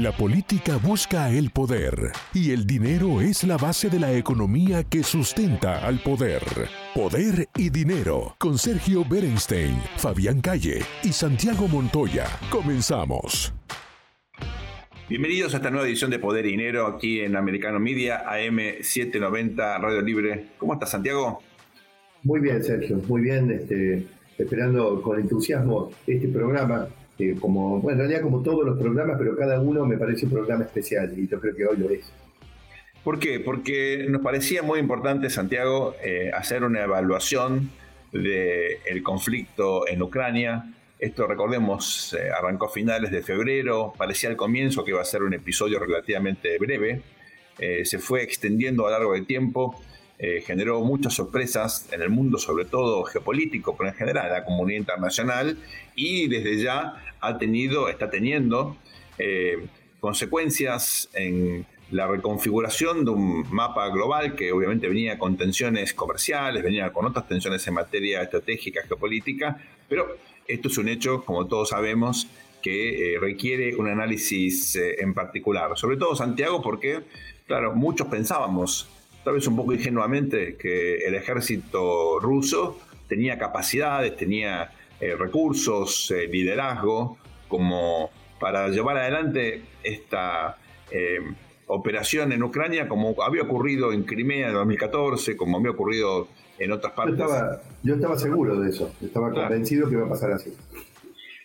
La política busca el poder y el dinero es la base de la economía que sustenta al poder. Poder y dinero con Sergio Berenstein, Fabián Calle y Santiago Montoya. Comenzamos. Bienvenidos a esta nueva edición de Poder y Dinero aquí en Americano Media, AM790 Radio Libre. ¿Cómo estás, Santiago? Muy bien, Sergio, muy bien. Este, esperando con entusiasmo este programa como, bueno, en realidad como todos los programas, pero cada uno me parece un programa especial y yo creo que hoy lo es. ¿Por qué? Porque nos parecía muy importante, Santiago, eh, hacer una evaluación del conflicto en Ucrania. Esto, recordemos, eh, arrancó a finales de febrero, parecía al comienzo que iba a ser un episodio relativamente breve, eh, se fue extendiendo a lo largo del tiempo, generó muchas sorpresas en el mundo, sobre todo geopolítico, pero en general en la comunidad internacional, y desde ya ha tenido, está teniendo eh, consecuencias en la reconfiguración de un mapa global que obviamente venía con tensiones comerciales, venía con otras tensiones en materia estratégica, geopolítica, pero esto es un hecho, como todos sabemos, que eh, requiere un análisis eh, en particular. Sobre todo Santiago, porque, claro, muchos pensábamos, tal vez un poco ingenuamente, que el ejército ruso tenía capacidades, tenía recursos, liderazgo como para llevar adelante esta eh, operación en Ucrania, como había ocurrido en Crimea en 2014, como había ocurrido en otras partes. Yo estaba, seguro de eso, estaba convencido que iba a pasar así.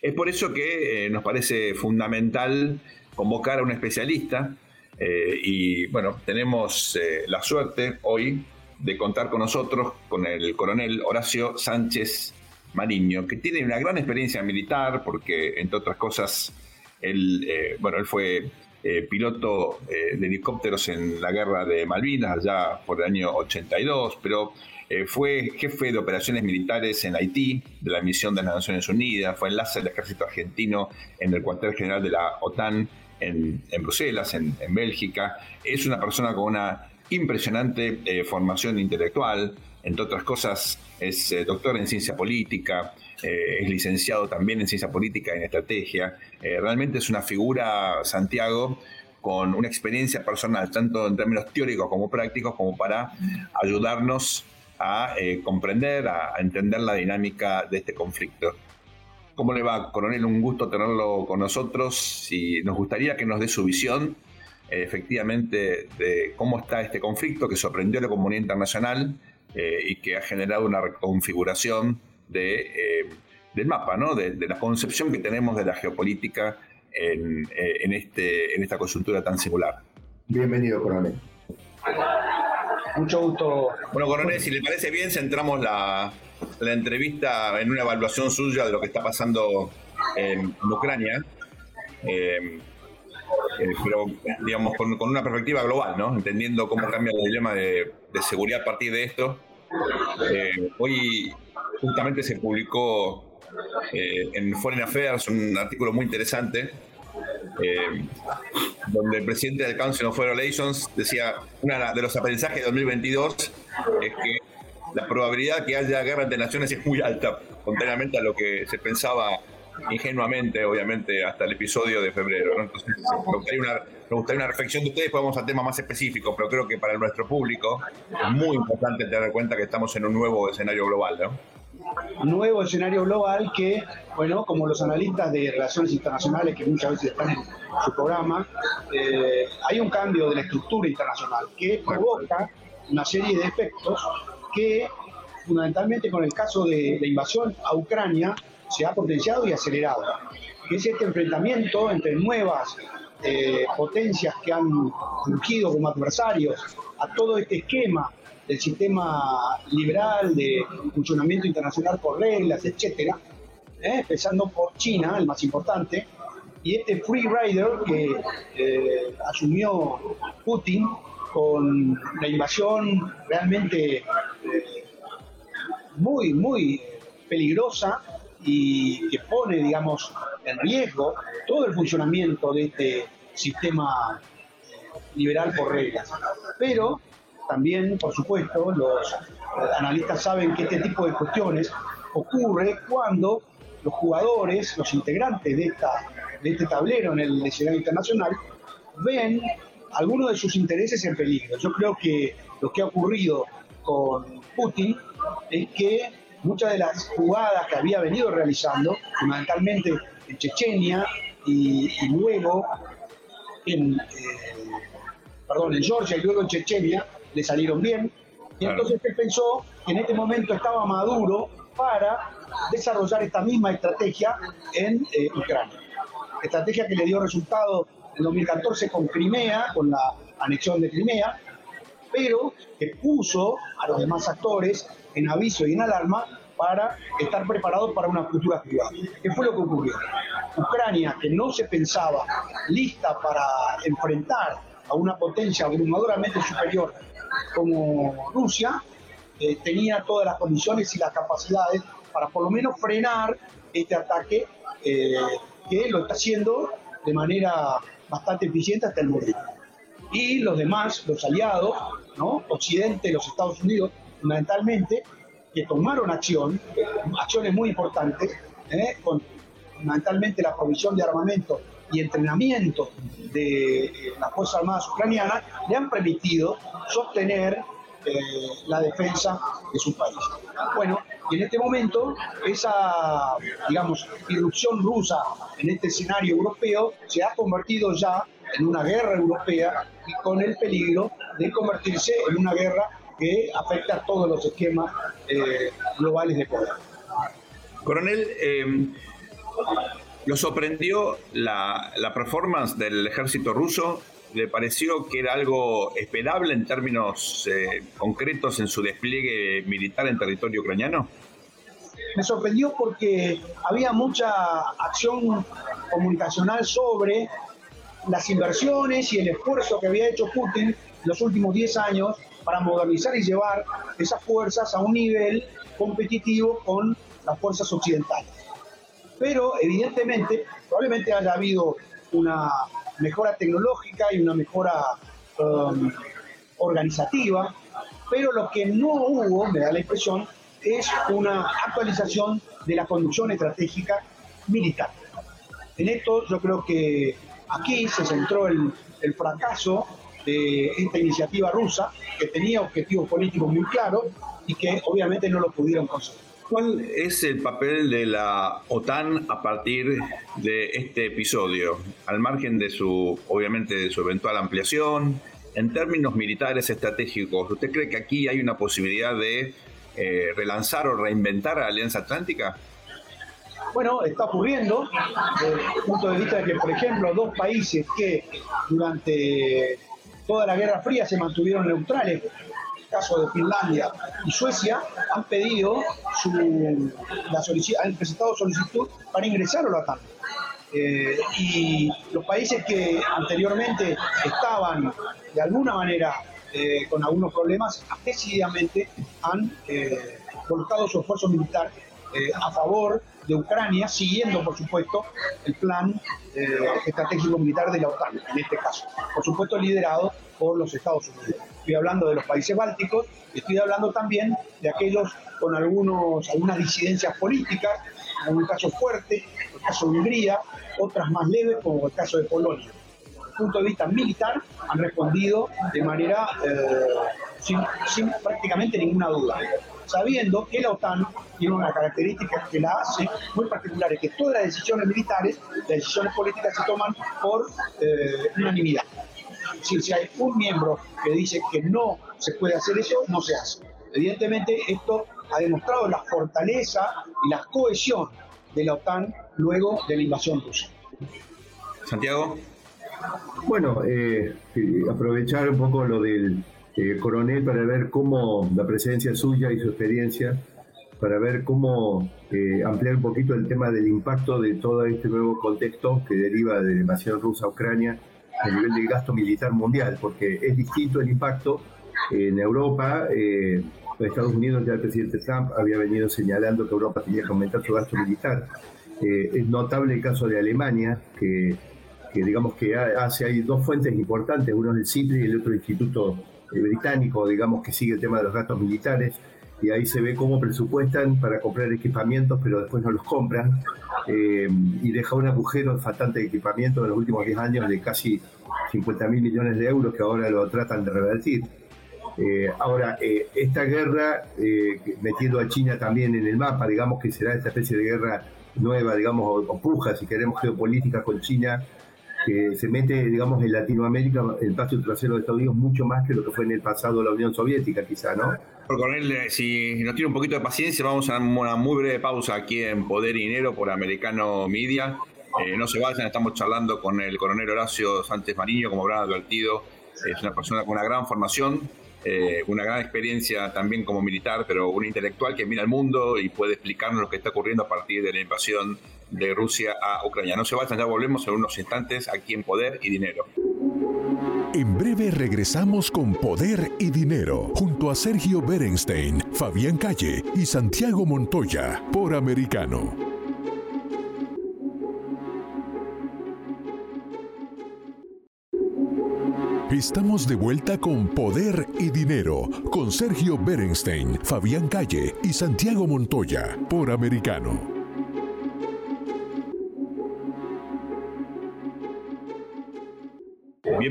Es por eso que eh, nos parece fundamental convocar a un especialista eh, y bueno, tenemos la suerte hoy de contar con nosotros con el coronel Horacio Sánchez Mariño, que tiene una gran experiencia militar, porque entre otras cosas, él, eh, bueno, él fue eh, piloto eh, de helicópteros en la guerra de Malvinas, allá por el año 82, pero fue jefe de operaciones militares en Haití, de la misión de las Naciones Unidas, fue enlace del ejército argentino en el cuartel general de la OTAN en, Bruselas, en, Bélgica. Es una persona con una impresionante formación intelectual, entre otras cosas es eh, doctor en ciencia política, eh, es licenciado también en ciencia política y en estrategia. Eh, realmente es una figura, Santiago, con una experiencia personal, tanto en términos teóricos como prácticos, como para ayudarnos a comprender, a, entender la dinámica de este conflicto. ¿Cómo le va, coronel? Un gusto tenerlo con nosotros y nos gustaría que nos dé su visión efectivamente de cómo está este conflicto que sorprendió a la comunidad internacional eh, y que ha generado una reconfiguración de, eh, del mapa, ¿no? de, la concepción que tenemos de la geopolítica en, eh, en, este, en esta coyuntura tan singular. Bienvenido, coronel. Mucho gusto. Bueno, coronel, si le parece bien, centramos la, la entrevista en una evaluación suya de lo que está pasando en, Ucrania. pero digamos con, una perspectiva global, ¿no? Entendiendo cómo cambia el dilema de, seguridad a partir de esto eh, hoy justamente se publicó eh, en Foreign Affairs un artículo muy interesante eh, donde el presidente del Council of Foreign Relations decía, uno de los aprendizajes de 2022 es que la probabilidad que haya guerra entre naciones es muy alta, contrariamente a lo que se pensaba ingenuamente, obviamente, hasta el episodio de febrero. Entonces, me gustaría, una, me gustaría, una, reflexión de ustedes, podemos a temas más específicos, pero creo que para nuestro público es muy importante tener en cuenta que estamos en un nuevo escenario global, ¿no? nuevo escenario global que, bueno, como los analistas de relaciones internacionales que muchas veces están en su programa, eh, hay un cambio de la estructura internacional que provoca una serie de efectos que, fundamentalmente con el caso de la invasión a Ucrania, se ha potenciado y acelerado, que es este enfrentamiento entre nuevas eh, potencias que han surgido como adversarios a todo este esquema del sistema liberal de funcionamiento internacional por reglas, etcétera, ¿eh? empezando por China, el más importante, y este free rider que eh, asumió Putin con la invasión realmente muy, muy peligrosa y que pone, digamos, en riesgo todo el funcionamiento de este sistema liberal por reglas. Pero también, por supuesto, los analistas saben que este tipo de cuestiones ocurre cuando los jugadores, los integrantes de, esta, de este tablero en el escenario internacional, ven algunos de sus intereses en peligro. Yo creo que lo que ha ocurrido con Putin es que muchas de las jugadas que había venido realizando, fundamentalmente en Chechenia y, luego en, eh, perdón, en Georgia y luego en Chechenia, le salieron bien. Y entonces él pensó que en este momento estaba maduro para desarrollar esta misma estrategia en eh, Ucrania. Estrategia que le dio resultado en 2014 con Crimea, con la anexión de Crimea, pero que puso a los demás actores en aviso y en alarma para estar preparados para una futura jugada. ¿Qué fue lo que ocurrió? Ucrania, que no se pensaba lista para enfrentar a una potencia abrumadoramente superior como Rusia, eh, tenía todas las condiciones y las capacidades para por lo menos frenar este ataque eh, que lo está haciendo de manera bastante eficiente hasta el momento. Y los demás, los aliados, ¿no? Occidente, los Estados Unidos, fundamentalmente, que tomaron acción, acciones muy importantes, ¿eh? con fundamentalmente la provisión de armamento y entrenamiento de las Fuerzas Armadas ucranianas, le han permitido sostener la defensa de su país. Bueno, y en este momento esa, digamos, irrupción rusa en este escenario europeo se ha convertido ya en una guerra europea y con el peligro de convertirse en una guerra que afecta a todos los esquemas eh, globales de poder. Coronel, eh, ¿lo sorprendió la, la performance del ejército ruso ¿Le pareció que era algo esperable en términos eh, concretos en su despliegue militar en territorio ucraniano? Me sorprendió porque había mucha acción comunicacional sobre las inversiones y el esfuerzo que había hecho Putin los últimos 10 años para modernizar y llevar esas fuerzas a un nivel competitivo con las fuerzas occidentales. Pero evidentemente, probablemente haya habido una mejora tecnológica y una mejora um, organizativa, pero lo que no hubo, me da la impresión, es una actualización de la conducción estratégica militar. En esto yo creo que aquí se centró el, el fracaso de esta iniciativa rusa, que tenía objetivos políticos muy claros y que obviamente no lo pudieron conseguir. ¿Cuál es el papel de la OTAN a partir de este episodio? Al margen de su, obviamente, de su eventual ampliación, en términos militares estratégicos, ¿usted cree que aquí hay una posibilidad de eh, relanzar o reinventar a la Alianza Atlántica? Bueno, está ocurriendo desde el punto de vista de que, por ejemplo, dos países que durante toda la Guerra Fría se mantuvieron neutrales caso de Finlandia y Suecia, han pedido su, la han presentado solicitud para ingresar a la OTAN. Eh, y los países que anteriormente estaban de alguna manera eh, con algunos problemas, decididamente han eh, colocado su esfuerzo militar a favor de Ucrania, siguiendo, por supuesto, el plan estratégico militar de la OTAN, en este caso. Por supuesto, liderado por los Estados Unidos estoy hablando de los países bálticos, estoy hablando también de aquellos con algunos, algunas disidencias políticas, en un caso fuerte, el caso de Hungría, otras más leves, como el caso de Polonia. Desde el punto de vista militar, han respondido de manera eh, sin, sin prácticamente ninguna duda sabiendo que la OTAN tiene una característica que la hace muy particular, es que todas las decisiones militares, las decisiones políticas se toman por eh, unanimidad si hay un miembro que dice que no se puede hacer eso, no se hace. Evidentemente esto ha demostrado la fortaleza y la cohesión de la OTAN luego de la invasión rusa. Santiago. Bueno, eh, aprovechar un poco lo del eh, coronel para ver cómo la presencia suya y su experiencia, para ver cómo eh, ampliar un poquito el tema del impacto de todo este nuevo contexto que deriva de la invasión rusa a Ucrania a nivel del gasto militar mundial, porque es distinto el impacto en Europa. Eh, Estados Unidos ya el presidente Trump había venido señalando que Europa tenía que aumentar su gasto militar. Eh, es notable el caso de Alemania, que, digamos que hace hay dos fuentes importantes, uno es el CIPRI y el otro Instituto Británico, digamos que sigue el tema de los gastos militares. y ahí se ve cómo presupuestan para comprar equipamientos, pero después no los compran, eh, y deja un agujero faltante de equipamiento en los últimos 10 años de casi 50 mil millones de euros que ahora lo tratan de revertir. Eh, ahora, eh, esta guerra, metiendo a China también en el mapa, digamos que será esta especie de guerra nueva, digamos, o, puja, si queremos, geopolítica con China, que se mete, digamos, en Latinoamérica, el patio trasero de Estados Unidos, mucho más que lo que fue en el pasado la Unión Soviética, quizá, ¿no? Por Coronel, eh, si nos tiene un poquito de paciencia, vamos a una muy breve pausa aquí en Poder y Dinero por Americano Media. Eh, no se vayan, estamos charlando con el coronel Horacio Sánchez Mariño, como habrán advertido, es una persona con una gran formación, eh, una gran experiencia también como militar, pero un intelectual que mira el mundo y puede explicarnos lo que está ocurriendo a partir de la invasión de Rusia a Ucrania. No se vayan, ya volvemos en unos instantes aquí en Poder y Dinero. En breve regresamos con Poder y Dinero junto a Sergio Berenstein, Fabián Calle y Santiago Montoya por Americano. Estamos de vuelta con Poder y Dinero, con Sergio Berenstein, Fabián Calle y Santiago Montoya, por Americano.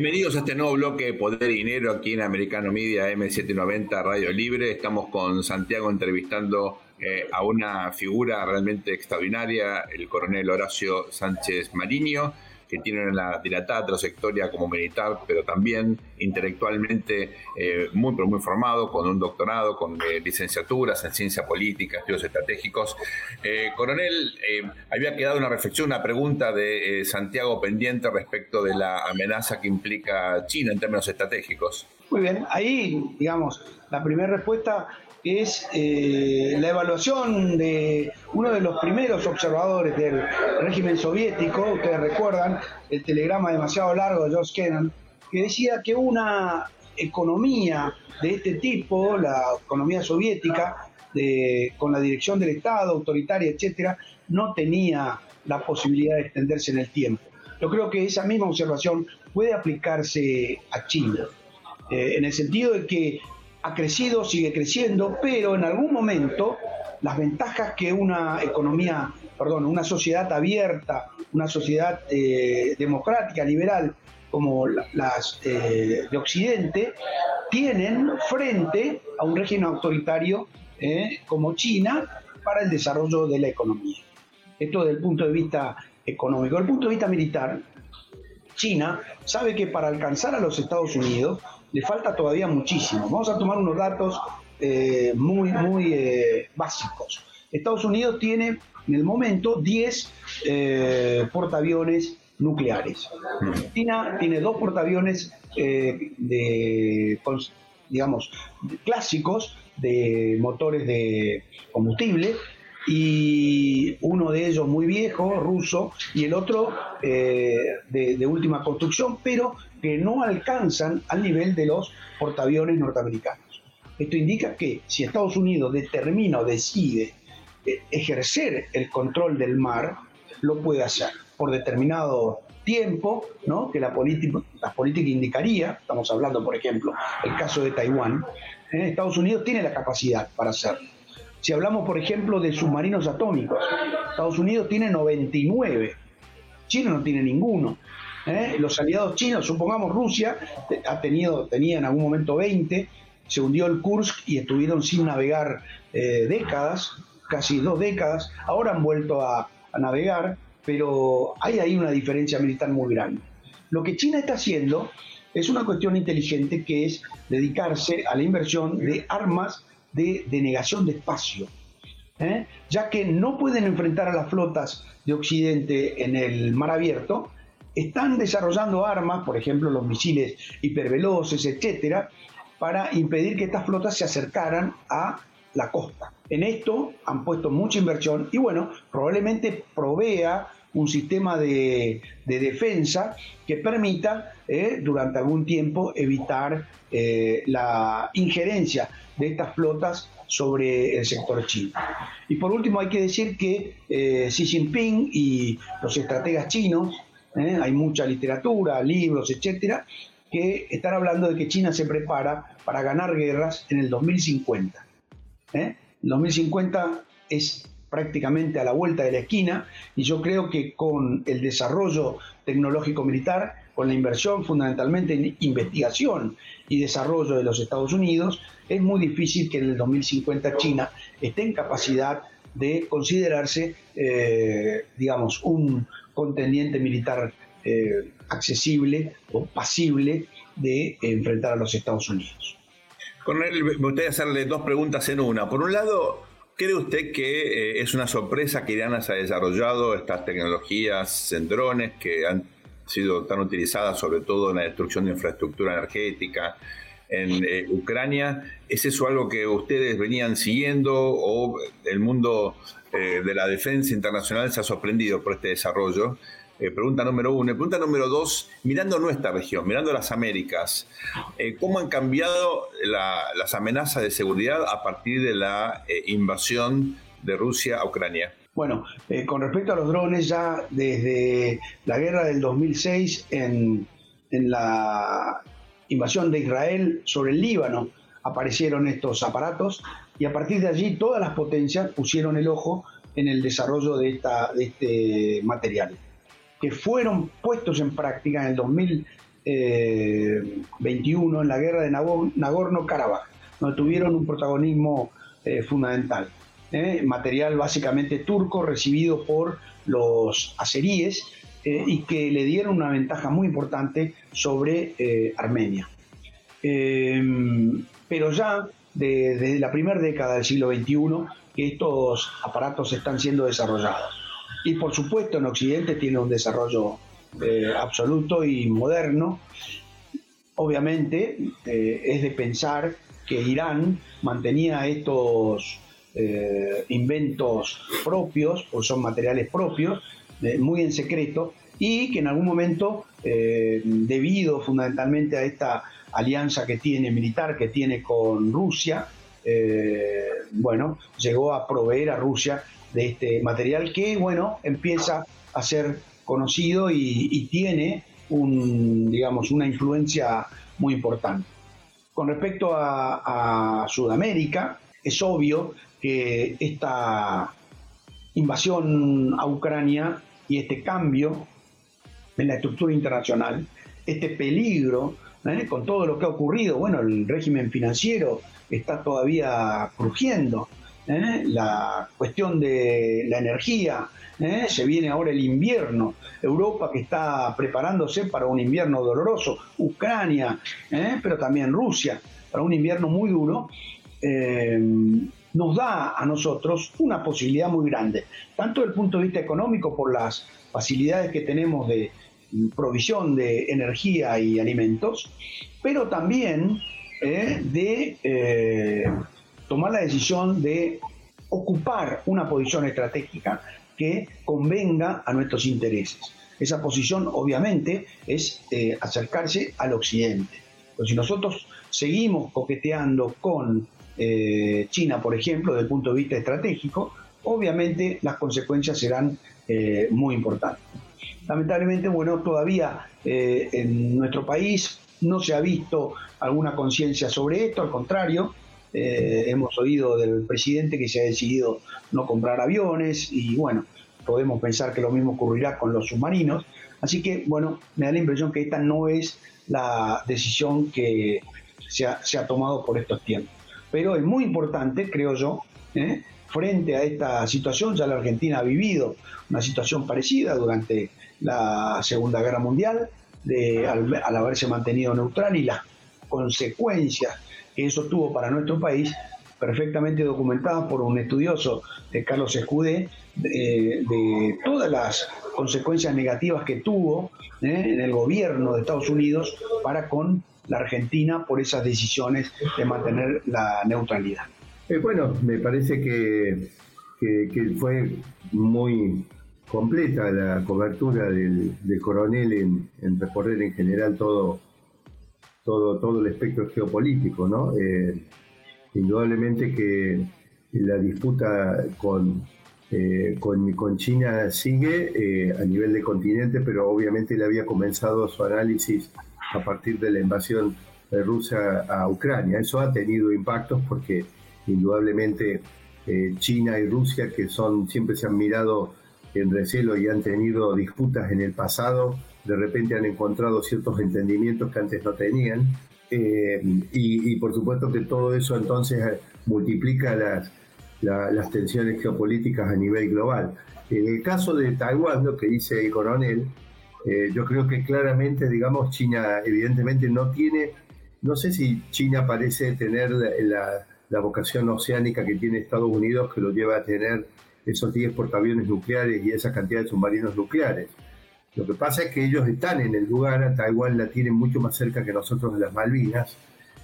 Bienvenidos a este nuevo bloque de Poder y Dinero aquí en Americano Media M790 Radio Libre. Estamos con Santiago entrevistando eh, a una figura realmente extraordinaria, el coronel Horacio Sánchez Mariño que tiene una dilatada trayectoria como militar, pero también intelectualmente eh, muy, pero muy formado, con un doctorado, con eh, licenciaturas en ciencia política, estudios estratégicos. Eh, coronel, había quedado una reflexión, una pregunta de Santiago pendiente respecto de la amenaza que implica China en términos estratégicos. Muy bien, ahí, digamos, la primera respuesta es eh, la evaluación de uno de los primeros observadores del régimen soviético, ustedes recuerdan el telegrama demasiado largo de George Kennan, que decía que una economía de este tipo, la economía soviética, con la dirección del Estado, autoritaria, etcétera, no tenía la posibilidad de extenderse en el tiempo. Yo creo que esa misma observación puede aplicarse a China, eh, en el sentido de que ha crecido, sigue creciendo, pero en algún momento las ventajas que una economía, perdón, una sociedad abierta, una sociedad eh, democrática, liberal, como las eh, de Occidente, tienen frente a un régimen autoritario eh, como China para el desarrollo de la economía. Esto desde el punto de vista económico. Desde el punto de vista militar, China sabe que para alcanzar a los Estados Unidos le falta todavía muchísimo. Vamos a tomar unos datos eh, muy, muy eh, básicos. Estados Unidos tiene en el momento 10 eh, portaaviones nucleares. China tiene dos portaaviones de, digamos, clásicos de motores de combustible y uno de ellos muy viejo, ruso, y el otro de, última construcción, pero que no alcanzan al nivel de los portaaviones norteamericanos. Esto indica que si Estados Unidos determina o decide eh, ejercer el control del mar, lo puede hacer por determinado tiempo, ¿no? que la, la política indicaría, estamos hablando por ejemplo el caso de Taiwán, ¿eh? Estados Unidos tiene la capacidad para hacerlo si hablamos, por ejemplo, de submarinos atómicos, Estados Unidos tiene 99, China no tiene ninguno. ¿Eh? Los aliados chinos, supongamos Rusia, ha tenido, tenía en algún momento 20, se hundió el Kursk y estuvieron sin navegar eh, décadas, casi dos décadas, ahora han vuelto a, navegar, pero hay ahí una diferencia militar muy grande. Lo que China está haciendo es una cuestión inteligente que es dedicarse a la inversión de armas de denegación de espacio, ¿eh? ya que no pueden enfrentar a las flotas de Occidente en el mar abierto, están desarrollando armas, por ejemplo los misiles hiperveloces, etcétera, para impedir que estas flotas se acercaran a la costa. En esto han puesto mucha inversión y bueno, probablemente provea un sistema de, defensa que permita eh, durante algún tiempo evitar eh, la injerencia de estas flotas sobre el sector chino. Y por último hay que decir que eh, Xi Jinping y los estrategas chinos, hay mucha literatura, libros, etcétera, que están hablando de que China se prepara para ganar guerras en el 2050. ¿eh? 2050 es prácticamente a la vuelta de la esquina y yo creo que con el desarrollo tecnológico militar, con la inversión fundamentalmente en investigación y desarrollo de los Estados Unidos, es muy difícil que en el 2050 China esté en capacidad de considerarse, eh, digamos, un contendiente militar eh, accesible o pasible de enfrentar a los Estados Unidos. Coronel, me gustaría hacerle dos preguntas en una. Por un lado, ¿cree usted que eh, es una sorpresa que Irán haya desarrollado estas tecnologías en drones que han sido tan utilizadas sobre todo en la destrucción de infraestructura energética en eh, Ucrania? ¿Es eso algo que ustedes venían siguiendo o el mundo eh, de la defensa internacional se ha sorprendido por este desarrollo? Eh, pregunta número uno. pregunta número dos, mirando nuestra región, mirando las Américas, ¿cómo han cambiado las amenazas de seguridad a partir de la invasión de Rusia a Ucrania? Bueno, con respecto a los drones, ya desde la guerra del 2006, en, en la invasión de Israel sobre el Líbano, aparecieron estos aparatos y a partir de allí todas las potencias pusieron el ojo en el desarrollo de, esta, de este material que fueron puestos en práctica en el 2021 en la guerra de Nagorno-Karabaj, donde tuvieron un protagonismo eh, fundamental. ¿eh? material básicamente turco recibido por los azeríes eh, y que le dieron una ventaja muy importante sobre Armenia. pero ya desde la primera década del siglo XXI que estos aparatos están siendo desarrollados y por supuesto en Occidente tiene un desarrollo eh, absoluto y moderno. Obviamente eh, es de pensar que Irán mantenía estos eh, inventos propios, o son materiales propios, muy en secreto, y que en algún momento, debido fundamentalmente a esta alianza que tiene militar, que tiene con Rusia, bueno, llegó a proveer a Rusia de este material que, bueno, empieza a ser conocido y, tiene un, digamos, una influencia muy importante. Con respecto a, Sudamérica, es obvio que esta invasión a Ucrania y este cambio en la estructura internacional, este peligro, ¿eh? con todo lo que ha ocurrido, bueno, el régimen financiero está todavía crujiendo, ¿eh? la cuestión de la energía, ¿eh? se viene ahora el invierno, Europa que está preparándose para un invierno doloroso, Ucrania, pero también Rusia, para un invierno muy duro, nos da a nosotros una posibilidad muy grande, tanto desde el punto de vista económico por las facilidades que tenemos de provisión de energía y alimentos, pero también de tomar la decisión de ocupar una posición estratégica que convenga a nuestros intereses. Esa posición obviamente es eh, acercarse al occidente. Pero si nosotros seguimos coqueteando con eh, China, por ejemplo, desde el punto de vista estratégico, obviamente las consecuencias serán eh, muy importantes. Lamentablemente, bueno, todavía en nuestro país no se ha visto alguna conciencia sobre esto, al contrario, eh, hemos oído del presidente que se ha decidido no comprar aviones y bueno, podemos pensar que lo mismo ocurrirá con los submarinos. Así que bueno, me da la impresión que esta no es la decisión que se ha, tomado por estos tiempos. Pero es muy importante, creo yo, ¿eh? frente a esta situación, ya la Argentina ha vivido una situación parecida durante la Segunda Guerra Mundial, de, al haberse mantenido neutral y las consecuencias que eso tuvo para nuestro país, perfectamente documentada por un estudioso de Carlos Escudé, de, todas las consecuencias negativas que tuvo ¿eh? en el gobierno de Estados Unidos para con la Argentina por esas decisiones de mantener la neutralidad. Eh, bueno, me parece que, que, fue muy completa la cobertura del, coronel en, en, recorrer en general todo, todo, todo el espectro geopolítico, ¿no? Eh, indudablemente que la disputa con, eh, con, China sigue a nivel de continente, pero obviamente él había comenzado su análisis a partir de la invasión de Rusia a Ucrania. Eso ha tenido impactos porque indudablemente eh, China y Rusia, que son siempre se han mirado en recelo y han tenido disputas en el pasado, de repente han encontrado ciertos entendimientos que antes no tenían. Eh, y, por supuesto que todo eso entonces multiplica las, las tensiones geopolíticas a nivel global. En el caso de Taiwán, lo que dice el coronel, yo creo que claramente, digamos, China evidentemente no tiene, no sé si China parece tener la vocación oceánica que tiene Estados Unidos que lo lleva a tener esos 10 portaaviones nucleares y esa cantidad de submarinos nucleares. Lo que pasa es que ellos están en el lugar, Taiwán la tienen mucho más cerca que nosotros de las Malvinas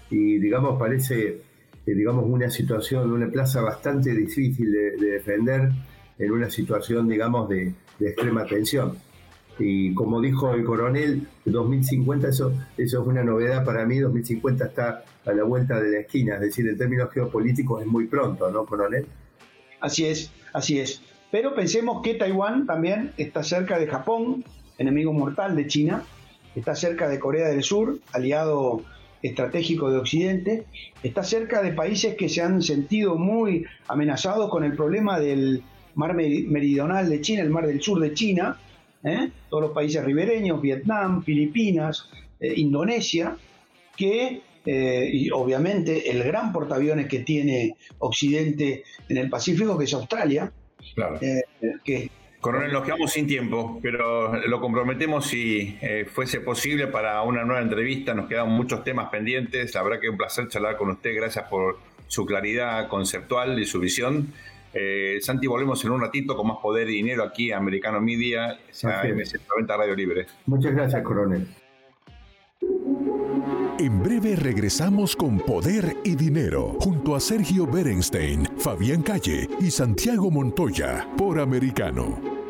y digamos parece eh, digamos una situación, una plaza bastante difícil de, defender en una situación digamos de extrema tensión. Y como dijo el coronel, 2050, eso, eso es una novedad para mí, 2050 está a la vuelta de la esquina, es decir, en términos geopolíticos es muy pronto, ¿no, coronel? Así es, así es. Pero pensemos que Taiwán también está cerca de Japón, enemigo mortal de China, está cerca de Corea del Sur, aliado estratégico de Occidente, está cerca de países que se han sentido muy amenazados con el problema del mar meridional de China, el mar del sur de China, ¿eh? todos los países ribereños, Vietnam, Filipinas, eh, Indonesia, que, eh, y obviamente el gran portaaviones que tiene Occidente en el Pacífico, que es Australia. Claro. Coronel, nos quedamos sin tiempo, pero lo comprometemos si fuese posible para una nueva entrevista. Nos quedan muchos temas pendientes. La verdad que es un placer charlar con usted. Gracias por su claridad conceptual y su visión. Eh, Santi, volvemos en un ratito con más poder y dinero aquí a Americano Media, a MC90 Radio Libre. Muchas gracias, coronel. En breve regresamos con Poder y Dinero junto a Sergio Berenstein, Fabián Calle y Santiago Montoya por Americano.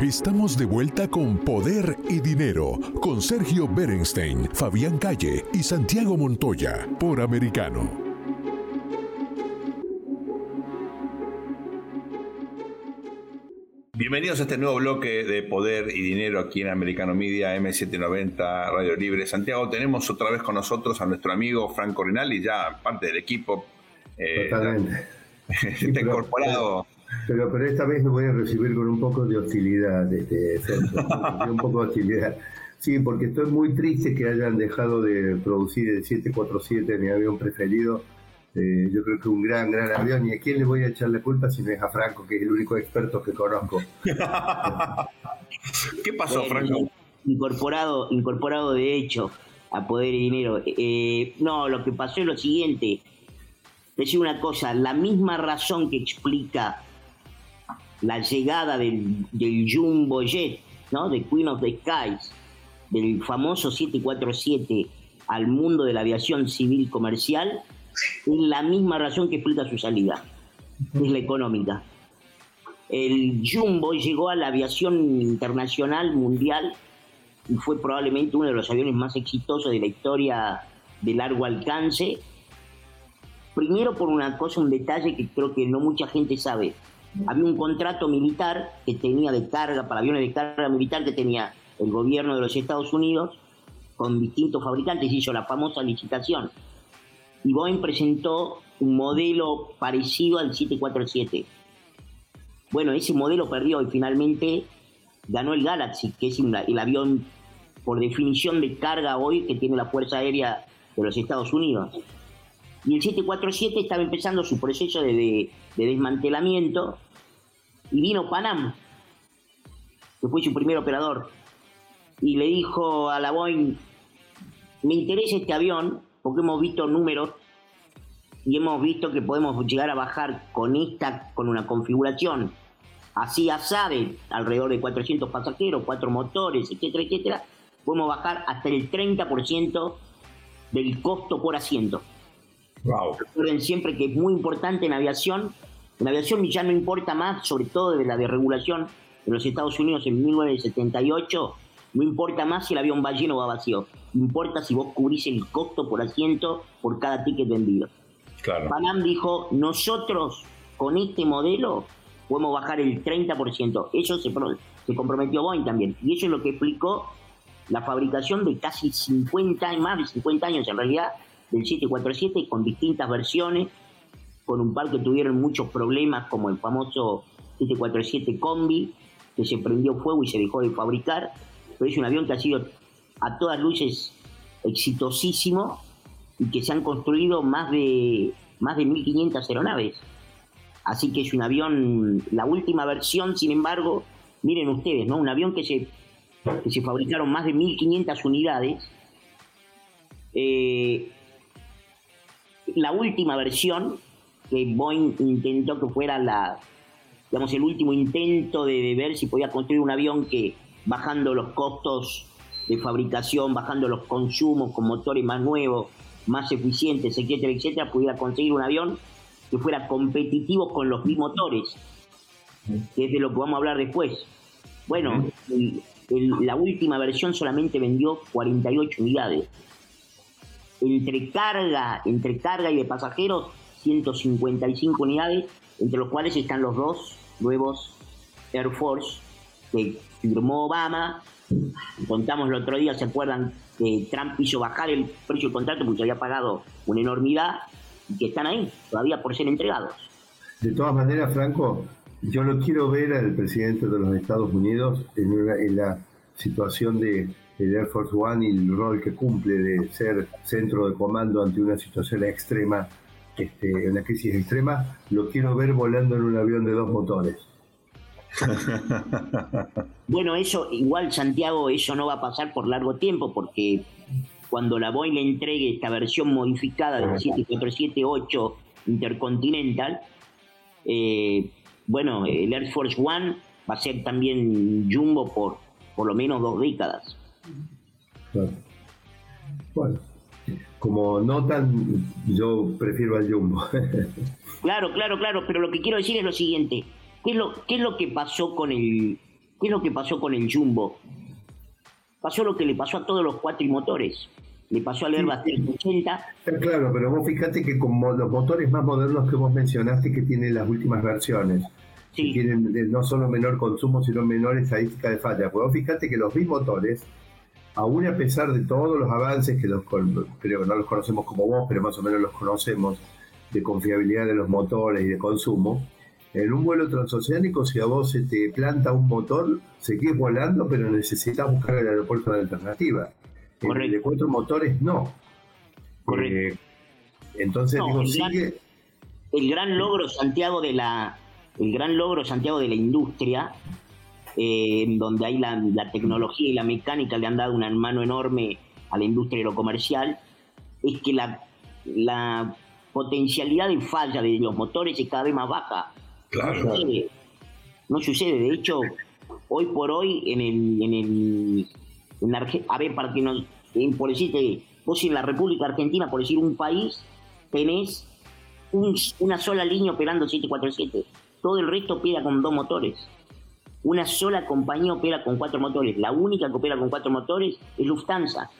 Estamos de vuelta con Poder y Dinero, con Sergio Berenstein, Fabián Calle y Santiago Montoya, por Americano. Bienvenidos a este nuevo bloque de Poder y Dinero aquí en Americano Media, M790, Radio Libre. Santiago, tenemos otra vez con nosotros a nuestro amigo Franco Rinaldi, ya parte del equipo. Eh, Totalmente. está incorporado. Pero, pero esta vez lo voy a recibir con un poco de hostilidad, este, un poco de hostilidad. Sí, porque estoy muy triste que hayan dejado de producir el 747, mi avión preferido. Eh, yo creo que un gran, gran avión. ¿Y a quién le voy a echar la culpa si no es a Franco, que es el único experto que conozco? ¿Qué pasó, Franco? Incorporado, incorporado de hecho a Poder y Dinero. Eh, no, lo que pasó es lo siguiente. Decir una cosa, la misma razón que explica la llegada del, Jumbo Jet, ¿no? de Queen of the Skies, del famoso 747 al mundo de la aviación civil comercial, es la misma razón que explica su salida, es la económica. El Jumbo llegó a la aviación internacional mundial y fue probablemente uno de los aviones más exitosos de la historia de largo alcance. Primero por una cosa, un detalle que creo que no mucha gente sabe había un contrato militar que tenía de carga, para aviones de carga militar, que tenía el gobierno de los Estados Unidos con distintos fabricantes, hizo la famosa licitación. Y Boeing presentó un modelo parecido al 747. Bueno, ese modelo perdió y finalmente ganó el Galaxy, que es el avión por definición de carga hoy que tiene la Fuerza Aérea de los Estados Unidos. Y el 747 estaba empezando su proceso de desmantelamiento y vino Panam, que fue su primer operador, y le dijo a la Boeing, me interesa este avión porque hemos visto números y hemos visto que podemos llegar a bajar con esta, con una configuración así sabe alrededor de 400 pasajeros, cuatro motores, etcétera, etcétera, podemos bajar hasta el 30% del costo por asiento. Wow. Recuerden siempre que es muy importante en aviación la aviación ya no importa más, sobre todo de la desregulación de los Estados Unidos en 1978, no importa más si el avión va lleno o va vacío. Importa si vos cubrís el costo por asiento por cada ticket vendido. Claro. Panam dijo, nosotros con este modelo podemos bajar el 30%. Eso se, se comprometió Boeing también. Y eso es lo que explicó la fabricación de casi 50, más de 50 años en realidad, del 747 con distintas versiones, con un par que tuvieron muchos problemas, como el famoso 747 Combi, que se prendió fuego y se dejó de fabricar, pero es un avión que ha sido a todas luces exitosísimo y que se han construido más de, más de 1.500 aeronaves. Así que es un avión, la última versión, sin embargo, miren ustedes, ¿no? Un avión que se, que se fabricaron más de 1.500 unidades. Eh, la última versión, que Boeing intentó que fuera la, digamos, el último intento de, ver si podía construir un avión que bajando los costos de fabricación, bajando los consumos con motores más nuevos, más eficientes, etcétera, etcétera, pudiera conseguir un avión que fuera competitivo con los bimotores, que es de lo que vamos a hablar después. Bueno, la última versión solamente vendió 48 unidades. Entre carga, entre carga y de pasajeros, 155 unidades, entre los cuales están los dos nuevos Air Force que firmó Obama. Contamos el otro día, ¿se acuerdan? Que Trump hizo bajar el precio del contrato porque había pagado una enormidad y que están ahí, todavía por ser entregados. De todas maneras, Franco, yo lo quiero ver al presidente de los Estados Unidos en, la situación de el Air Force One y el rol que cumple de ser centro de comando ante una situación extrema, este, una crisis extrema, lo quiero ver volando en un avión de dos motores. bueno, eso igual Santiago, eso no va a pasar por largo tiempo porque cuando la Boeing le entregue esta versión modificada del 7478 Intercontinental, eh, bueno, el Air Force One va a ser también jumbo por por lo menos dos décadas. Bueno, como notan, yo prefiero al jumbo. claro, claro, claro, pero lo que quiero decir es lo siguiente. ¿Qué es lo, qué es lo que pasó con el qué es lo que pasó con el jumbo? Pasó lo que le pasó a todos los cuatrimotores le pasó al Airbus 380. Claro, pero vos fíjate que como los motores más modernos que vos mencionaste que tienen las últimas versiones, que tienen no solo menor consumo, sino menor estadística de falla. Pues vos fíjate que los bimotores, aún a pesar de todos los avances que los creo que no los conocemos como vos, pero más o menos los conocemos, de confiabilidad de los motores y de consumo, en un vuelo transoceánico, si a vos se te planta un motor, seguís volando, pero necesitas buscar el aeropuerto de alternativa. Correcto. de cuatro motores no. Correcto. Eh, entonces, digo, el sigue. Gran, el gran logro, Santiago, de la. El gran logro, Santiago, de la industria, eh, en donde hay la, tecnología y la mecánica le han dado una mano enorme a la industria aerocomercial, es que la, la potencialidad de falla de los motores es cada vez más baja. Claro. No sucede. No sucede. De hecho, hoy por hoy en el, en el a ver, para que nos, por decirte, vos en la República Argentina, por decir un país, tenés una sola línea operando 747. Todo el resto opera con dos motores. Una sola compañía opera con cuatro motores. La única que opera con cuatro motores es Lufthansa.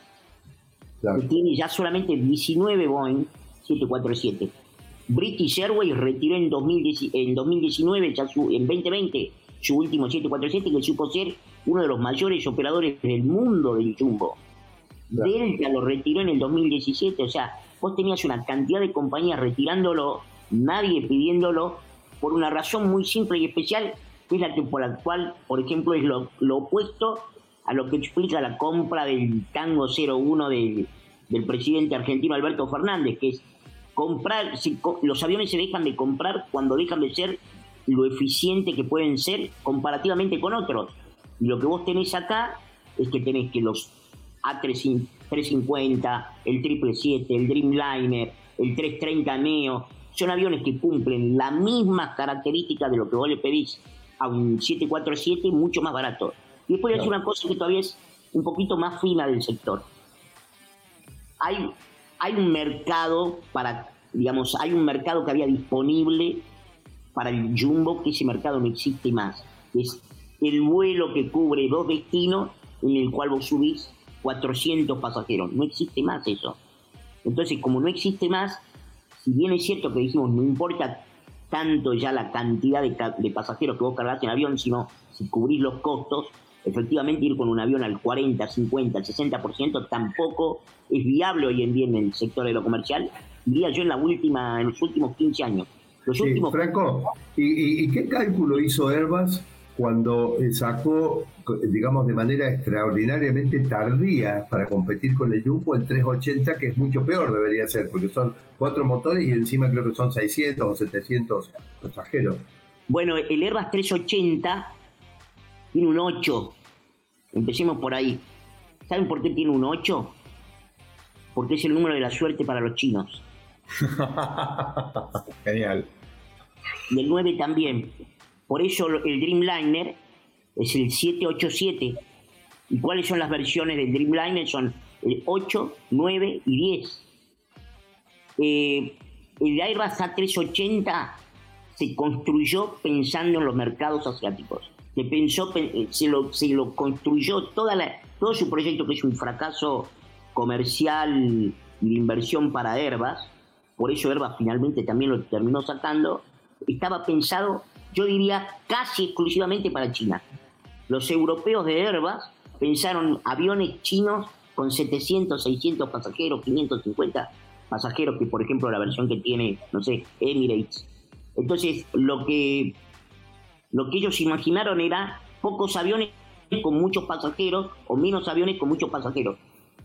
Que tiene ya solamente 19 Boeing 747. British Airways retiró en, 2019, ya en 2020, su último 747, que supo ser uno de los mayores operadores del mundo del jumbo. Delta lo retiró en el 2017, o sea, vos tenías una cantidad de compañías retirándolo, nadie pidiéndolo, por una razón muy simple y especial, que es la que por la cual, por ejemplo, es lo, opuesto a lo que explica la compra del Tango 01 del, del presidente argentino Alberto Fernández, que es comprar, si, los aviones se dejan de comprar cuando dejan de ser lo eficiente que pueden ser comparativamente con otros. Y lo que vos tenés acá es que tenés que los A350, el 777, el Dreamliner, el 330 Neo, son aviones que cumplen la misma característica de lo que vos le pedís a un 747 mucho más barato. Y después claro. una cosa que todavía es un poquito más fina del sector. Hay, hay un mercado para, digamos, hay un mercado que había disponible para el jumbo, que ese mercado no existe más. Es el vuelo que cubre dos destinos en el cual vos subís 400 pasajeros. No existe más eso. Entonces, como no existe más, si bien es cierto que dijimos, no importa tanto ya la cantidad de, pasajeros que vos cargás en avión, sino si cubrís los costos, efectivamente ir con un avión al 40, 50, 60% tampoco es viable hoy en día en el sector de lo comercial, diría yo en la última, en los últimos 15 años. Los últimos... Franco, ¿y, qué cálculo hizo Airbus cuando eh, sacó, digamos, de manera extraordinariamente tardía para competir con el Jumbo el 380, que es mucho peor debería ser, porque son cuatro motores y encima creo que son 600 o 700 pasajeros. Bueno, el Airbus 380 tiene un 8. Empecemos por ahí. ¿Saben por qué tiene un 8? Porque es el número de la suerte para los chinos. Genial. Y el 9 también. Por eso el Dreamliner es el 787. ¿Y cuáles son las versiones del Dreamliner? Son el 8, 9 y 10. Eh, el Airbus A380 se construyó pensando en los mercados asiáticos. Se pensó, eh, se lo, se lo construyó toda la, todo su proyecto que es un fracaso comercial de inversión para Airbus, por eso Airbus finalmente también lo terminó sacando, estaba pensado, yo diría, casi exclusivamente para China. Los europeos de Airbus pensaron aviones chinos con 700, 600 pasajeros, 550 pasajeros, que por ejemplo la versión que tiene, no sé, Emirates entonces, lo que, lo que ellos imaginaron era pocos aviones con muchos pasajeros o menos aviones con muchos pasajeros.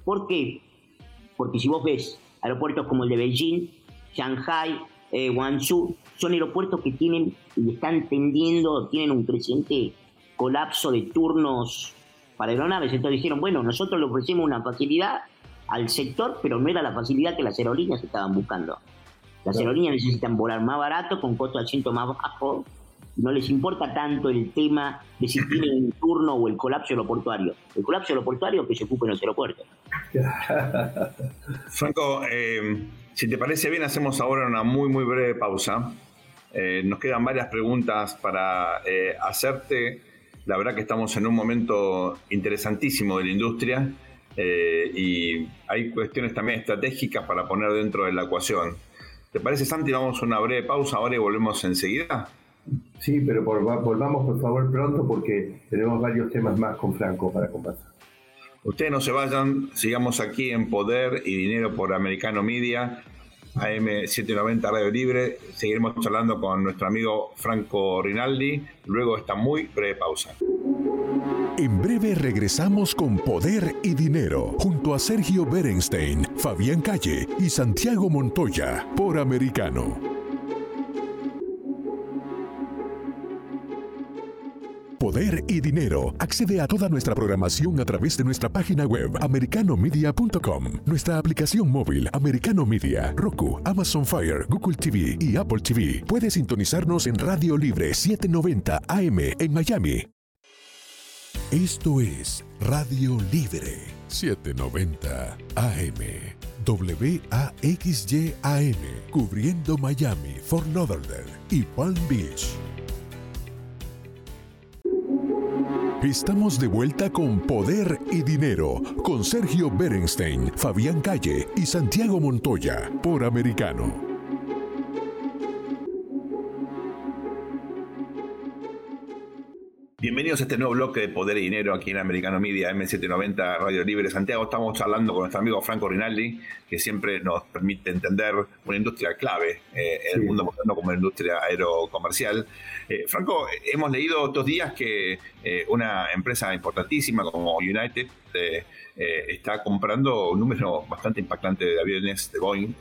¿Por qué? Porque si vos ves aeropuertos como el de Beijing, Shanghai, eh, Guangzhou, son aeropuertos que tienen y están tendiendo, tienen un creciente colapso de turnos para aeronaves. Entonces dijeron, bueno, nosotros le ofrecemos una facilidad al sector, pero no era la facilidad que las aerolíneas estaban buscando. Las aerolíneas necesitan volar más barato, con costo de asiento más bajo. No les importa tanto el tema de si tienen un turno o el colapso aeroportuario. El colapso aeroportuario que se ocupe en los aeropuertos. Franco, eh, si te parece bien, hacemos ahora una muy, muy breve pausa. Eh, nos quedan varias preguntas para eh, hacerte. La verdad que estamos en un momento interesantísimo de la industria y hay cuestiones también estratégicas para poner dentro de la ecuación. ¿Te parece, Santi? Vamos a una breve pausa ahora y volvemos enseguida. Sí, pero volvamos por favor pronto porque tenemos varios temas más con Franco para conversar. Ustedes no se vayan, sigamos aquí en Poder y Dinero por Americano Media, AM790 Radio Libre. Seguiremos charlando con nuestro amigo Franco Rinaldi luego esta muy breve pausa. En breve regresamos con Poder y Dinero, junto a Sergio Berenstein, Fabián Calle y Santiago Montoya, por Americano. Poder y Dinero. Accede a toda nuestra programación a través de nuestra página web americanomedia.com, nuestra aplicación móvil Americano Media, Roku, Amazon Fire, Google TV y Apple TV. Puede sintonizarnos en Radio Libre 790 AM en Miami esto es Radio Libre 790 AM. WAXYAM, cubriendo Miami, Fort Lauderdale y Palm Beach. Estamos de vuelta con Poder y Dinero, con Sergio Berenstein, Fabián Calle y Santiago Montoya, por Americano. Bienvenidos a este nuevo bloque de Poder y Dinero aquí en Americano Media M790 Radio Libre Santiago. Estamos charlando con nuestro amigo Franco Rinaldi, que siempre nos permite entender una industria clave eh, en el mundo moderno como la industria aerocomercial. Eh, Franco, hemos leído estos días que eh, una empresa importantísima como United está comprando un número bastante impactante de aviones de Boeing.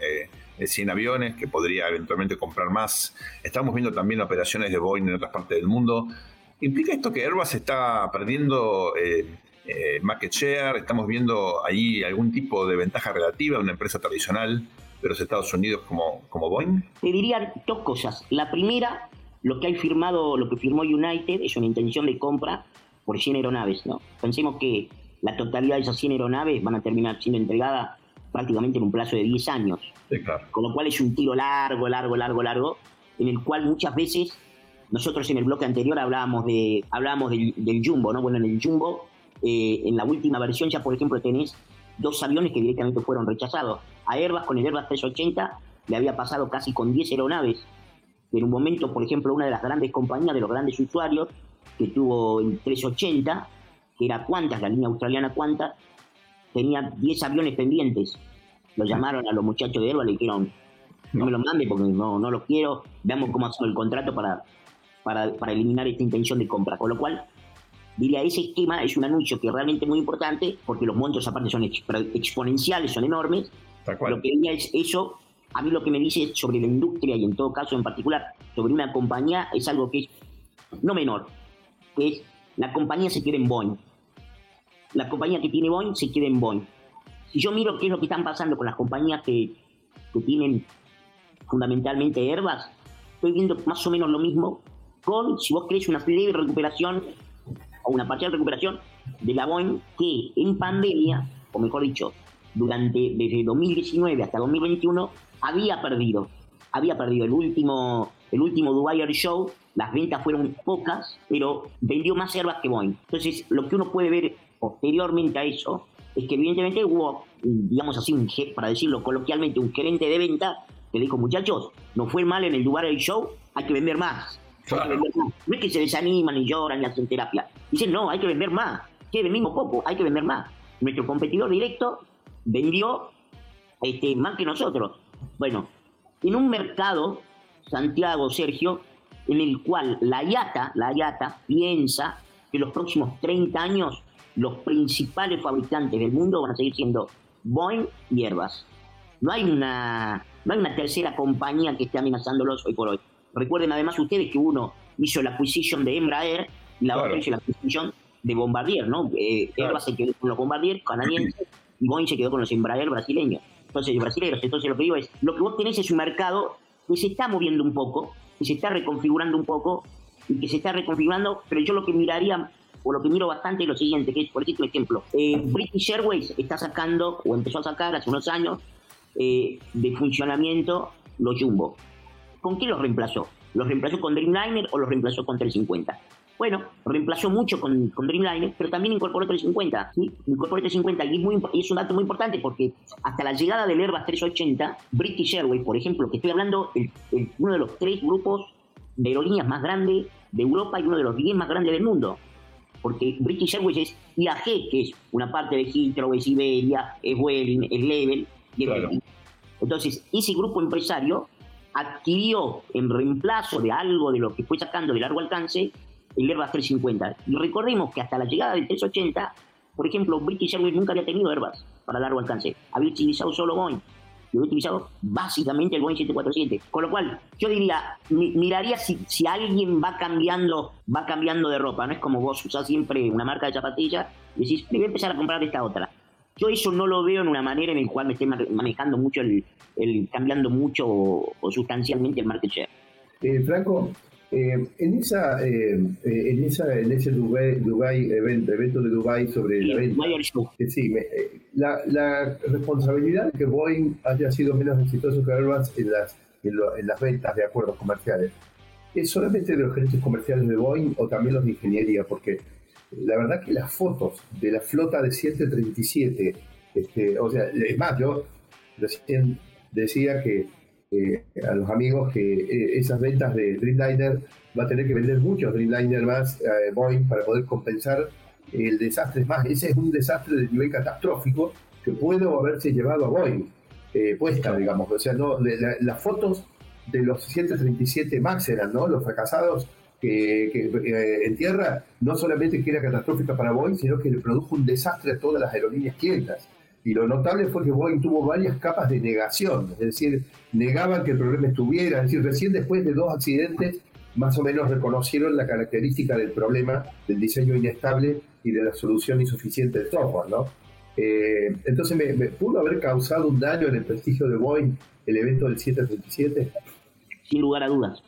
100 aviones, que podría eventualmente comprar más. Estamos viendo también operaciones de Boeing en otras partes del mundo. ¿Implica esto que Airbus está perdiendo eh, eh, market share? ¿Estamos viendo ahí algún tipo de ventaja relativa a una empresa tradicional de los Estados Unidos como, como Boeing? Te diría dos cosas. La primera, lo que hay firmado, lo que firmó United es una intención de compra por 100 aeronaves, ¿no? Pensemos que la totalidad de esas 100 aeronaves van a terminar siendo entregadas prácticamente en un plazo de 10 años. Sí, claro. Con lo cual es un tiro largo, largo, largo, largo, en el cual muchas veces nosotros en el bloque anterior hablábamos, de, hablábamos del, Jumbo, ¿no? Bueno, en el Jumbo, eh, en la última versión ya, por ejemplo, tenés dos aviones que directamente fueron rechazados. A Airbus, con el Airbus 380, le había pasado casi con 10 aeronaves. En un momento, por ejemplo, una de las grandes compañías, de los grandes usuarios, que tuvo el 380, que era Qantas, la línea australiana Qantas, tenía 10 aviones pendientes. Lo llamaron a los muchachos de Airbus, le dijeron, no me los mande porque no, no los quiero, veamos cómo hacemos el contrato para, para, para eliminar esta intención de compra. Con lo cual, diría, ese esquema es un anuncio que realmente es muy importante porque los montos aparte son exponenciales, son enormes. Lo que diría es eso, a mí lo que me dice sobre la industria y en todo caso en particular sobre una compañía es algo que es no menor, que es la compañía se quiere en Boeing. La compañía que tiene Boeing se quiere en Boeing. Si yo miro qué es lo que están pasando con las compañías que, que tienen fundamentalmente Airbus, estoy viendo más o menos lo mismo con, si vos crees, una leve recuperación o una parcial recuperación de la Boeing que en pandemia, o mejor dicho, durante desde 2019 hasta 2021 había perdido, había perdido el último el último Dubai Air Show, las ventas fueron pocas, pero vendió más Airbus que Boeing. Entonces, lo que uno puede ver posteriormente a eso es que evidentemente hubo, digamos así, un, para decirlo coloquialmente, un gerente de venta que dijo, muchachos, no fue mal en el Dubai Air Show, hay que vender más. No es que se desaniman y lloran y hacen terapia. Dicen, no, hay que vender más. Que vendimos poco, hay que vender más. Nuestro competidor directo vendió este, más que nosotros. Bueno, en un mercado, Santiago, Sergio, en el cual la IATA, la IATA piensa que los próximos 30 años los principales fabricantes del mundo van a seguir siendo Boeing y Airbus. No hay una, no hay una tercera compañía que esté amenazándolos hoy por hoy. Recuerden además ustedes que uno hizo la acquisition de Embraer y la otra hizo la acquisition de Bombardier, ¿no? Eh, Airbus se quedó con los Bombardier canadienses y Boeing se quedó con los Embraer brasileños. Entonces, brasileños. Entonces, lo que digo es, lo que vos tenés es un mercado que se está moviendo un poco, que se está reconfigurando un poco y que se está reconfigurando, pero yo lo que miraría o lo que miro bastante es lo siguiente, que es, por ejemplo, eh, British Airways está sacando, o empezó a sacar hace unos años, eh, de funcionamiento los Jumbo. ¿Con qué los reemplazó? ¿Los reemplazó con Dreamliner o los reemplazó con 350? Bueno, reemplazó mucho con, con Dreamliner, pero también incorporó 350. ¿sí? Incorporó 350 y es, muy, y es un dato muy importante porque hasta la llegada del Airbus 380, British Airways, por ejemplo, que estoy hablando, el, uno de los tres grupos de aerolíneas más grandes de Europa y uno de los 10 más grandes del mundo. Porque British Airways es IAG, que es una parte de Heathrow, es Iberia, es Welling, es Level. Entonces, ese grupo empresario adquirió en reemplazo de algo de lo que fue sacando de largo alcance el Airbus 350. Y recordemos que hasta la llegada del 380, por ejemplo, British Airways nunca había tenido Airbus para largo alcance. Había utilizado solo Boeing. Y había utilizado básicamente el Boeing 747. Con lo cual, yo diría, miraría si, si alguien va cambiando, va cambiando de ropa. No es como vos usás siempre una marca de zapatillas y decís, voy a empezar a comprar esta otra. Yo eso no lo veo en una manera en la cual me esté manejando mucho, el, cambiando mucho o, sustancialmente el market share. Eh, Franco, eh, en, esa, eh, en, esa, en ese Dubai, evento, evento, de Dubai sobre la venta, sí, la, la, responsabilidad de que Boeing haya sido menos exitoso que Airbus en las, en, las ventas de acuerdos comerciales, ¿es solamente de los gerentes comerciales de Boeing o también los de ingeniería? Porque la verdad que las fotos de la flota de 737, este, o sea, es más, yo recién decía que eh, a los amigos que eh, esas ventas de Dreamliner va a tener que vender muchos Dreamliner más eh, Boeing para poder compensar el desastre. más, ese es un desastre de nivel catastrófico que puede haberse llevado a Boeing puesta, digamos. O sea, no, las fotos de los 737 MAX eran, ¿no? Los fracasados que, eh, en tierra no solamente que era catastrófica para Boeing, sino que le produjo un desastre a todas las aerolíneas quietas. Y lo notable fue que Boeing tuvo varias capas de negación, es decir, negaban que el problema estuviera, es decir, recién después de dos accidentes, más o menos reconocieron la característica del problema, del diseño inestable y de la solución insuficiente del software, ¿no? Eh, entonces, ¿me, ¿me, pudo haber causado un daño en el prestigio de Boeing el evento del 737? Sin lugar a dudas,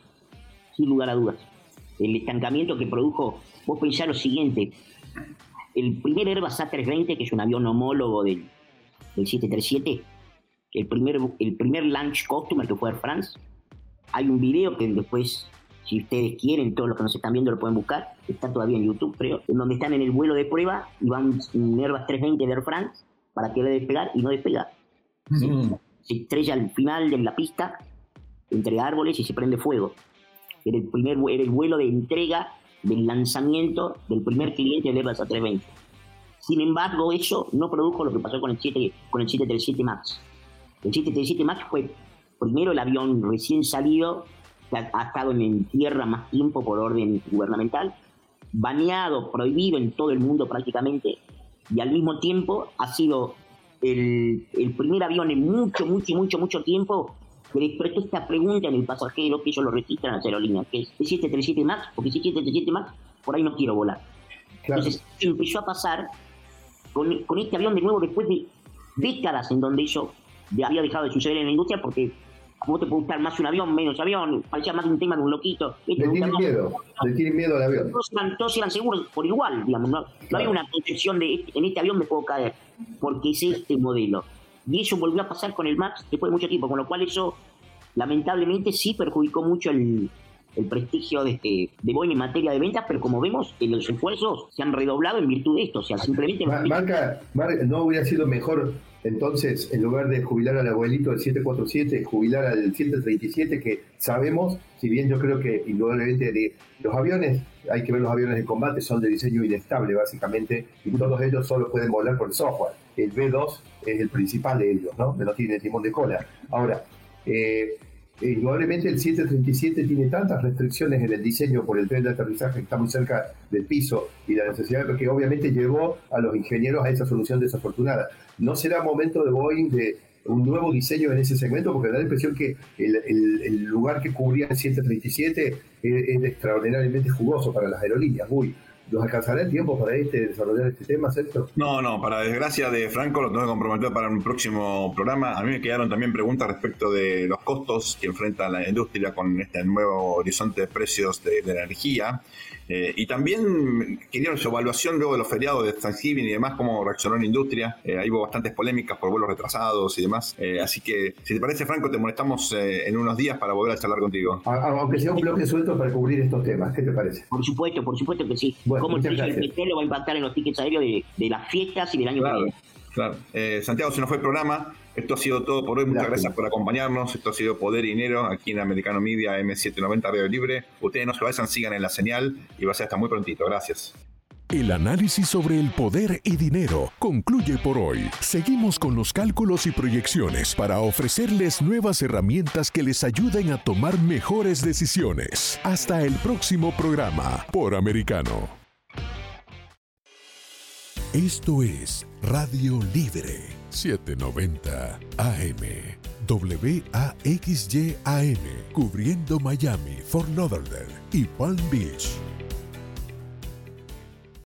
sin lugar a dudas el estancamiento que produjo, vos pensás lo siguiente, el primer Airbus A320, que es un avión homólogo del, 737, el primer, el primer launch customer que fue Air France, hay un video que después, si ustedes quieren, todos los que nos están viendo lo pueden buscar, está todavía en YouTube, creo, en donde están en el vuelo de prueba y van un Airbus 320 de Air France para querer despegar y no despega. Mm. Se estrella al final de la pista entre árboles y se prende fuego. Era el, primer, era el vuelo de entrega del lanzamiento del primer cliente del Airbus A320. Sin embargo, eso no produjo lo que pasó con el, 7, con el 737 MAX. El 737 MAX fue primero el avión recién salido, que ha, estado en tierra más tiempo por orden gubernamental, baneado, prohibido en todo el mundo prácticamente, y al mismo tiempo ha sido el, el primer avión en mucho, mucho, mucho, mucho tiempo expresó esta pregunta en el pasajero que ellos lo registran a las aerolíneas, que es, ¿es 737 MAX? Porque si 737 MAX, por ahí no quiero volar. Entonces empezó a pasar con, con, este avión de nuevo después de décadas en donde eso había dejado de suceder en la industria porque ¿Cómo te puede gustar más un avión, menos avión? Parecía más un tema de un loquito. Le tiene miedo, le tiene miedo al avión. Todos eran, seguros por igual, digamos. No, había una concepción de en este avión me puedo caer, porque es este modelo. Y eso volvió a pasar con el MAX después de mucho tiempo, con lo cual eso lamentablemente sí perjudicó mucho el, el prestigio de, de Boeing en materia de ventas, pero como vemos, los esfuerzos se han redoblado en virtud de esto. O sea, simplemente. marca, ¿no hubiera sido mejor entonces, en lugar de jubilar al abuelito del 747, jubilar al 737, que sabemos, si bien yo creo que indudablemente los aviones, hay que ver los aviones de combate, son de diseño inestable básicamente, y todos ellos solo pueden volar por el software. El B2 es el principal de ellos, ¿no? No tiene timón de cola. Ahora, eh, indudablemente el 737 tiene tantas restricciones en el diseño por el tren de aterrizaje que está muy cerca del piso y la necesidad que obviamente llevó a los ingenieros a esa solución desafortunada. ¿No será momento de Boeing de un nuevo diseño en ese segmento? Porque da la impresión que el, lugar que cubría el 737 es, es, extraordinariamente jugoso para las aerolíneas. Muy, ¿Nos alcanzará el tiempo para este, desarrollar este tema, Sergio? No, no, para desgracia de Franco lo tengo que comprometer para un próximo programa. A mí me quedaron también preguntas respecto de los costos que enfrenta la industria con este nuevo horizonte de precios de, de la energía. Eh, y también querían su evaluación luego de los feriados de Thanksgiving y demás, cómo reaccionó la industria. Eh, ahí hubo bastantes polémicas por vuelos retrasados y demás. Eh, así que, si te parece, Franco, te molestamos en unos días para volver a charlar contigo. Aunque sea un bloque suelto para cubrir estos temas, ¿qué te parece? Por supuesto, por supuesto que sí. ¿Cómo el precio del petróleo va a impactar en los tickets aéreos de, las fiestas y del año que viene? Claro. Santiago, se nos fue el programa. Esto ha sido todo por hoy. Muchas gracias, por acompañarnos. Esto ha sido Poder y Dinero aquí en Americano Media M790 Radio Libre. Ustedes no se vayan, sigan en la señal y va a ser hasta muy prontito. Gracias. El análisis sobre el poder y dinero concluye por hoy. Seguimos con los cálculos y proyecciones para ofrecerles nuevas herramientas que les ayuden a tomar mejores decisiones. Hasta el próximo programa por Americano. Esto es Radio Libre 790 AM. WAXYAM, cubriendo Miami, Fort Lauderdale y Palm Beach.